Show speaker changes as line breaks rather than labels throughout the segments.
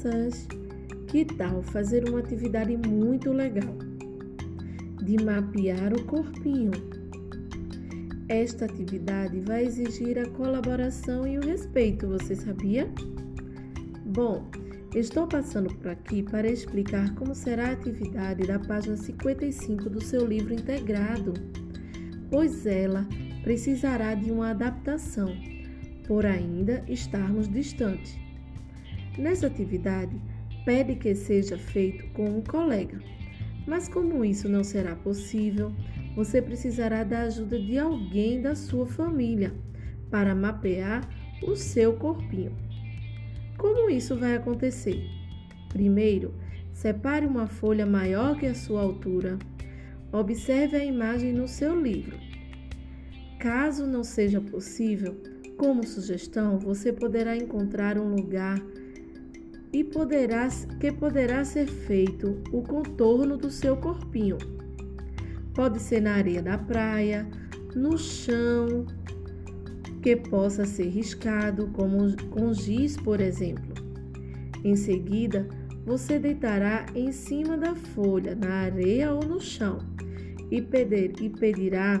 crianças! Que tal fazer uma atividade muito legal? De mapear o corpinho. Esta atividade vai exigir a colaboração e o respeito, você sabia? Bom, estou passando por aqui para explicar como será a atividade da página 55 do seu livro integrado, pois ela precisará de uma adaptação, por ainda estarmos distantes. Nessa atividade, pede que seja feito com um colega, mas como isso não será possível, você precisará da ajuda de alguém da sua família para mapear o seu corpinho. Como isso vai acontecer? Primeiro, separe uma folha maior que a sua altura. Observe a imagem no seu livro. Caso não seja possível, como sugestão, você poderá encontrar um lugar e poderá, que poderá ser feito o contorno do seu corpinho. Pode ser na areia da praia, no chão, que possa ser riscado, como com giz, por exemplo. Em seguida, você deitará em cima da folha, na areia ou no chão, e, pedir, e pedirá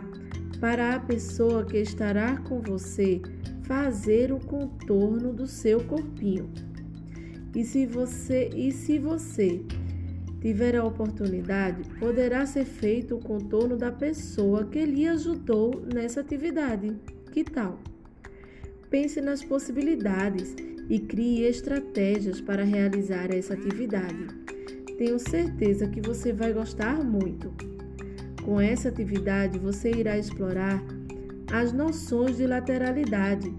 para a pessoa que estará com você fazer o contorno do seu corpinho. E se você, e se você tiver a oportunidade, poderá ser feito o contorno da pessoa que lhe ajudou nessa atividade. Que tal? Pense nas possibilidades e crie estratégias para realizar essa atividade. Tenho certeza que você vai gostar muito. Com essa atividade, você irá explorar as noções de lateralidade,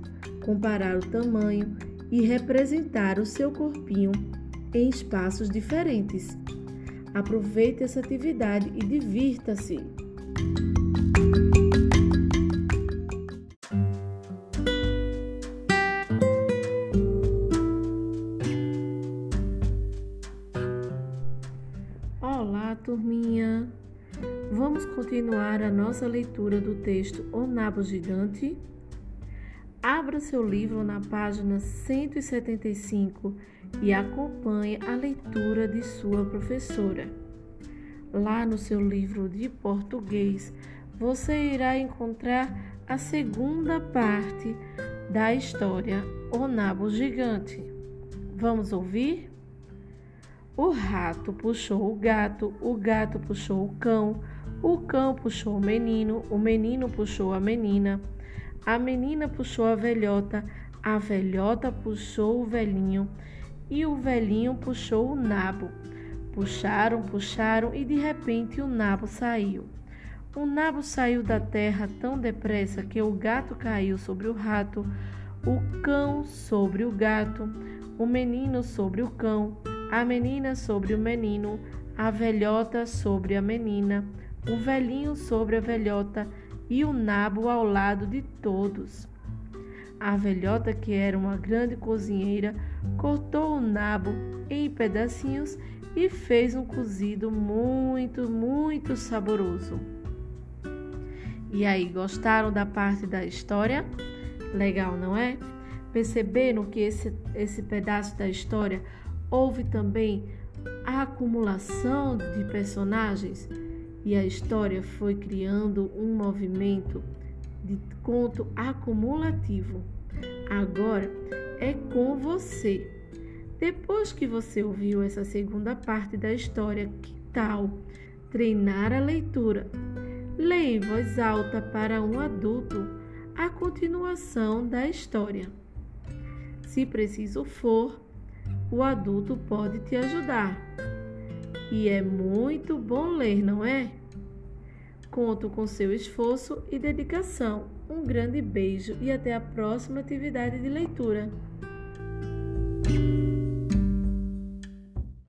comparar o tamanho e representar o seu corpinho em espaços diferentes. Aproveite essa atividade e divirta-se! Olá, turminha! Vamos continuar a nossa leitura do texto O Nabo Gigante? Abra seu livro na página 175 e acompanhe a leitura de sua professora. Lá no seu livro de português, você irá encontrar a segunda parte da história O Nabo Gigante. Vamos ouvir? O rato puxou o gato, o gato puxou o cão, o cão puxou o menino, o menino puxou a menina. A menina puxou a velhota, a velhota puxou o velhinho e o velhinho puxou o nabo. Puxaram, puxaram e de repente o nabo saiu. O nabo saiu da terra tão depressa que o gato caiu sobre o rato, o cão sobre o gato, o menino sobre o cão, a menina sobre o menino, a velhota sobre a menina, o velhinho sobre a velhota e o nabo ao lado de todos. A velhota, que era uma grande cozinheira, cortou o nabo em pedacinhos e fez um cozido muito, muito saboroso. E aí, gostaram da parte da história? Legal, não é? Perceberam que esse, esse pedaço da história houve também a acumulação de personagens? E a história foi criando um movimento de conto acumulativo. Agora é com você. Depois que você ouviu essa segunda parte da história, que tal treinar a leitura? Leia em voz alta para um adulto a continuação da história. Se preciso for, o adulto pode te ajudar. E é muito bom ler, não é? Conto com seu esforço e dedicação. Um grande beijo e até a próxima atividade de leitura.